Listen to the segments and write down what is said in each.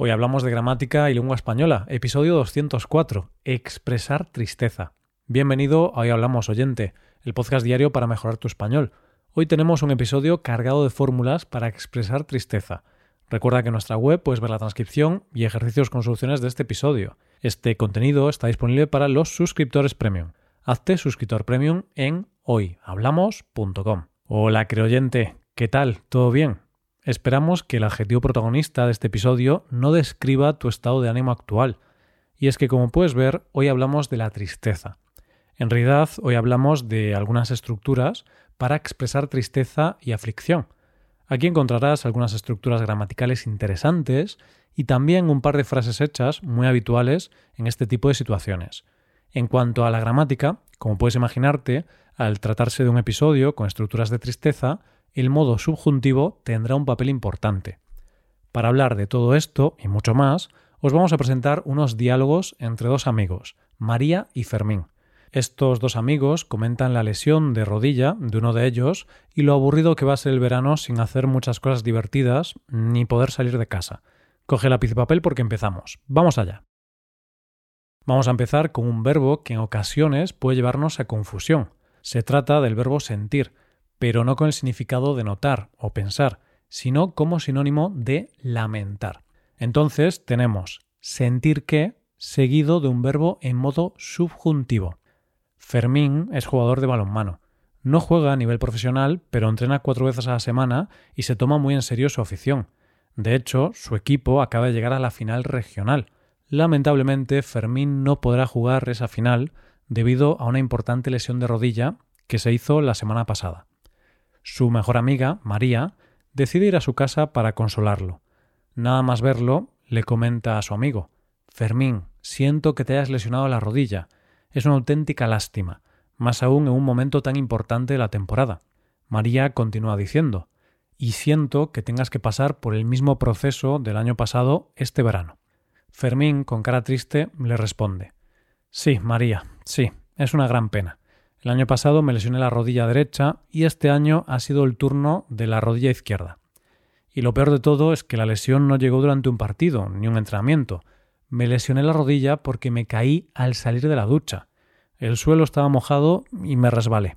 Hoy hablamos de gramática y lengua española, episodio 204, expresar tristeza. Bienvenido a Hoy Hablamos Oyente, el podcast diario para mejorar tu español. Hoy tenemos un episodio cargado de fórmulas para expresar tristeza. Recuerda que en nuestra web puedes ver la transcripción y ejercicios con soluciones de este episodio. Este contenido está disponible para los suscriptores premium. Hazte suscriptor premium en hoyhablamos.com. Hola, creoyente, ¿qué tal? ¿Todo bien? Esperamos que el adjetivo protagonista de este episodio no describa tu estado de ánimo actual. Y es que, como puedes ver, hoy hablamos de la tristeza. En realidad, hoy hablamos de algunas estructuras para expresar tristeza y aflicción. Aquí encontrarás algunas estructuras gramaticales interesantes y también un par de frases hechas muy habituales en este tipo de situaciones. En cuanto a la gramática, como puedes imaginarte, al tratarse de un episodio con estructuras de tristeza, el modo subjuntivo tendrá un papel importante. Para hablar de todo esto y mucho más, os vamos a presentar unos diálogos entre dos amigos, María y Fermín. Estos dos amigos comentan la lesión de rodilla de uno de ellos y lo aburrido que va a ser el verano sin hacer muchas cosas divertidas ni poder salir de casa. Coge lápiz y papel porque empezamos. Vamos allá. Vamos a empezar con un verbo que en ocasiones puede llevarnos a confusión. Se trata del verbo sentir, pero no con el significado de notar o pensar, sino como sinónimo de lamentar. Entonces tenemos sentir que seguido de un verbo en modo subjuntivo. Fermín es jugador de balonmano. No juega a nivel profesional, pero entrena cuatro veces a la semana y se toma muy en serio su afición. De hecho, su equipo acaba de llegar a la final regional. Lamentablemente, Fermín no podrá jugar esa final debido a una importante lesión de rodilla que se hizo la semana pasada. Su mejor amiga, María, decide ir a su casa para consolarlo. Nada más verlo, le comenta a su amigo Fermín, siento que te hayas lesionado la rodilla. Es una auténtica lástima, más aún en un momento tan importante de la temporada. María continúa diciendo y siento que tengas que pasar por el mismo proceso del año pasado este verano. Fermín, con cara triste, le responde Sí, María, sí, es una gran pena. El año pasado me lesioné la rodilla derecha y este año ha sido el turno de la rodilla izquierda. Y lo peor de todo es que la lesión no llegó durante un partido ni un entrenamiento. Me lesioné la rodilla porque me caí al salir de la ducha. El suelo estaba mojado y me resbalé.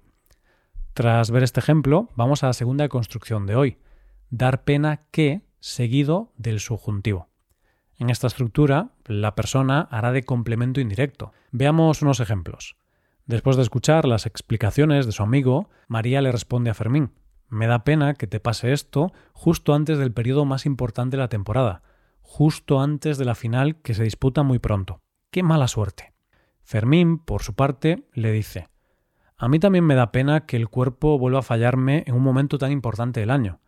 Tras ver este ejemplo, vamos a la segunda construcción de hoy. Dar pena que seguido del subjuntivo. En esta estructura, la persona hará de complemento indirecto. Veamos unos ejemplos. Después de escuchar las explicaciones de su amigo, María le responde a Fermín Me da pena que te pase esto justo antes del periodo más importante de la temporada, justo antes de la final que se disputa muy pronto. ¡Qué mala suerte! Fermín, por su parte, le dice A mí también me da pena que el cuerpo vuelva a fallarme en un momento tan importante del año.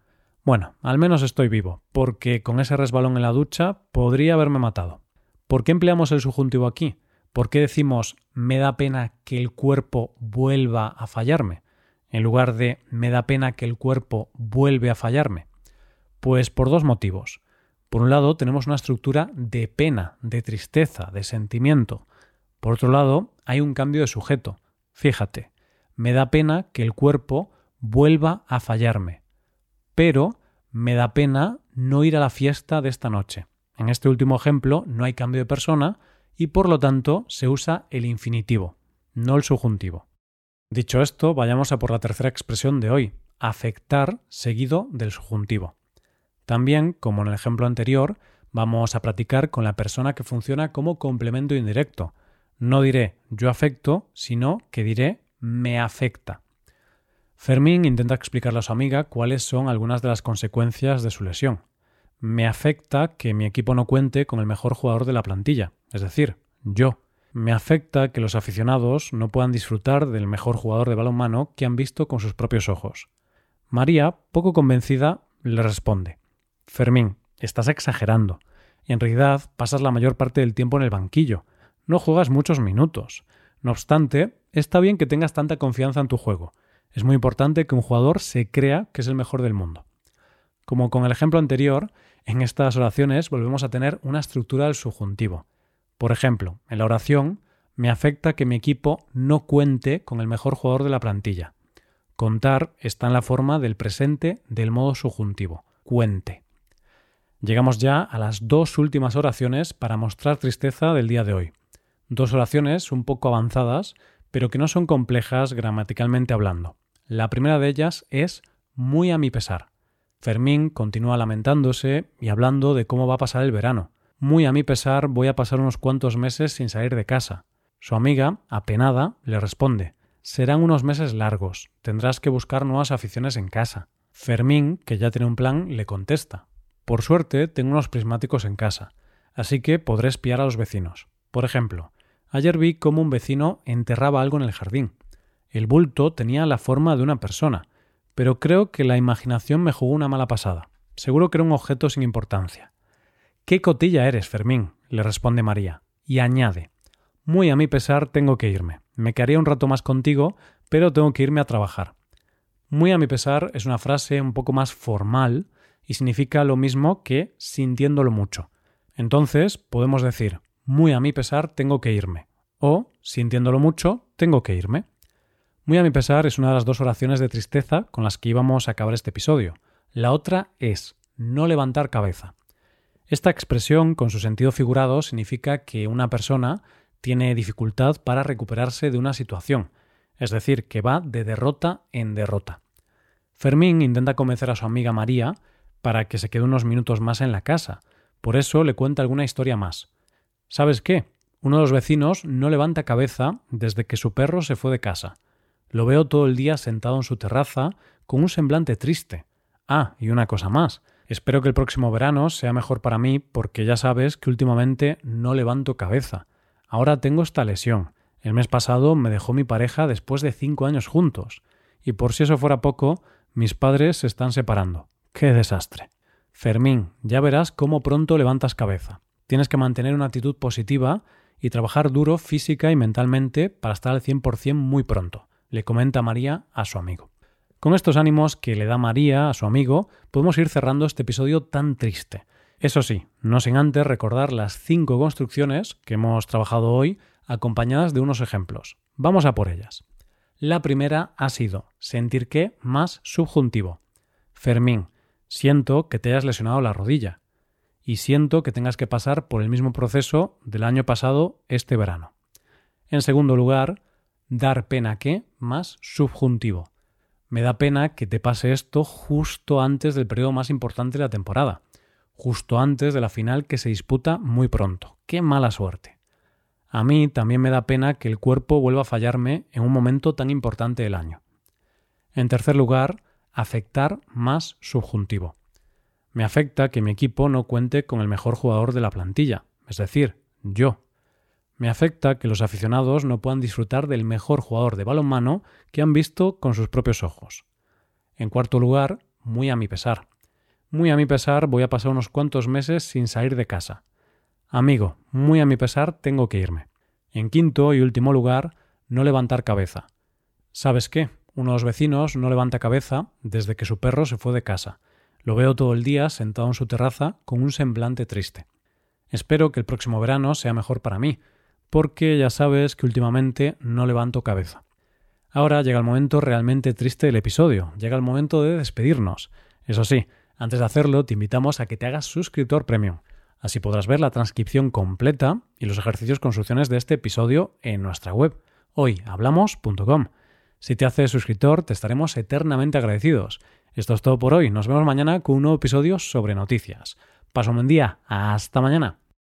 Bueno, al menos estoy vivo, porque con ese resbalón en la ducha podría haberme matado. ¿Por qué empleamos el subjuntivo aquí? ¿Por qué decimos me da pena que el cuerpo vuelva a fallarme? En lugar de me da pena que el cuerpo vuelve a fallarme. Pues por dos motivos. Por un lado, tenemos una estructura de pena, de tristeza, de sentimiento. Por otro lado, hay un cambio de sujeto. Fíjate, me da pena que el cuerpo vuelva a fallarme. Pero me da pena no ir a la fiesta de esta noche. En este último ejemplo no hay cambio de persona, y por lo tanto se usa el infinitivo, no el subjuntivo. Dicho esto, vayamos a por la tercera expresión de hoy, afectar seguido del subjuntivo. También, como en el ejemplo anterior, vamos a practicar con la persona que funciona como complemento indirecto. No diré yo afecto, sino que diré me afecta. Fermín intenta explicarle a su amiga cuáles son algunas de las consecuencias de su lesión me afecta que mi equipo no cuente con el mejor jugador de la plantilla, es decir, yo. Me afecta que los aficionados no puedan disfrutar del mejor jugador de balonmano que han visto con sus propios ojos. María, poco convencida, le responde Fermín, estás exagerando. En realidad pasas la mayor parte del tiempo en el banquillo. No juegas muchos minutos. No obstante, está bien que tengas tanta confianza en tu juego. Es muy importante que un jugador se crea que es el mejor del mundo. Como con el ejemplo anterior, en estas oraciones volvemos a tener una estructura del subjuntivo. Por ejemplo, en la oración me afecta que mi equipo no cuente con el mejor jugador de la plantilla. Contar está en la forma del presente del modo subjuntivo, cuente. Llegamos ya a las dos últimas oraciones para mostrar tristeza del día de hoy. Dos oraciones un poco avanzadas, pero que no son complejas gramaticalmente hablando. La primera de ellas es muy a mi pesar. Fermín continúa lamentándose y hablando de cómo va a pasar el verano. Muy a mi pesar voy a pasar unos cuantos meses sin salir de casa. Su amiga, apenada, le responde Serán unos meses largos, tendrás que buscar nuevas aficiones en casa. Fermín, que ya tiene un plan, le contesta Por suerte tengo unos prismáticos en casa, así que podré espiar a los vecinos. Por ejemplo, ayer vi cómo un vecino enterraba algo en el jardín. El bulto tenía la forma de una persona, pero creo que la imaginación me jugó una mala pasada. Seguro que era un objeto sin importancia. Qué cotilla eres, Fermín, le responde María, y añade Muy a mi pesar tengo que irme. Me quedaría un rato más contigo, pero tengo que irme a trabajar. Muy a mi pesar es una frase un poco más formal y significa lo mismo que sintiéndolo mucho. Entonces podemos decir muy a mi pesar tengo que irme o sintiéndolo mucho tengo que irme. Muy a mi pesar es una de las dos oraciones de tristeza con las que íbamos a acabar este episodio. La otra es no levantar cabeza. Esta expresión, con su sentido figurado, significa que una persona tiene dificultad para recuperarse de una situación, es decir, que va de derrota en derrota. Fermín intenta convencer a su amiga María para que se quede unos minutos más en la casa, por eso le cuenta alguna historia más. ¿Sabes qué? Uno de los vecinos no levanta cabeza desde que su perro se fue de casa. Lo veo todo el día sentado en su terraza con un semblante triste. Ah, y una cosa más. Espero que el próximo verano sea mejor para mí porque ya sabes que últimamente no levanto cabeza. Ahora tengo esta lesión. El mes pasado me dejó mi pareja después de cinco años juntos. Y por si eso fuera poco, mis padres se están separando. ¡Qué desastre! Fermín, ya verás cómo pronto levantas cabeza. Tienes que mantener una actitud positiva y trabajar duro física y mentalmente para estar al 100% muy pronto le comenta María a su amigo. Con estos ánimos que le da María a su amigo, podemos ir cerrando este episodio tan triste. Eso sí, no sin antes recordar las cinco construcciones que hemos trabajado hoy, acompañadas de unos ejemplos. Vamos a por ellas. La primera ha sido sentir que más subjuntivo. Fermín, siento que te hayas lesionado la rodilla y siento que tengas que pasar por el mismo proceso del año pasado este verano. En segundo lugar, dar pena que más subjuntivo. Me da pena que te pase esto justo antes del periodo más importante de la temporada, justo antes de la final que se disputa muy pronto. ¡Qué mala suerte! A mí también me da pena que el cuerpo vuelva a fallarme en un momento tan importante del año. En tercer lugar, afectar más subjuntivo. Me afecta que mi equipo no cuente con el mejor jugador de la plantilla, es decir, yo. Me afecta que los aficionados no puedan disfrutar del mejor jugador de balonmano que han visto con sus propios ojos. En cuarto lugar, muy a mi pesar. Muy a mi pesar voy a pasar unos cuantos meses sin salir de casa. Amigo, muy a mi pesar tengo que irme. En quinto y último lugar, no levantar cabeza. ¿Sabes qué? Uno de los vecinos no levanta cabeza desde que su perro se fue de casa. Lo veo todo el día sentado en su terraza con un semblante triste. Espero que el próximo verano sea mejor para mí, porque ya sabes que últimamente no levanto cabeza. Ahora llega el momento realmente triste del episodio, llega el momento de despedirnos. Eso sí, antes de hacerlo te invitamos a que te hagas suscriptor premium. Así podrás ver la transcripción completa y los ejercicios con soluciones de este episodio en nuestra web, hoyhablamos.com. Si te haces suscriptor, te estaremos eternamente agradecidos. Esto es todo por hoy. Nos vemos mañana con un nuevo episodio sobre noticias. Paso un buen día. Hasta mañana.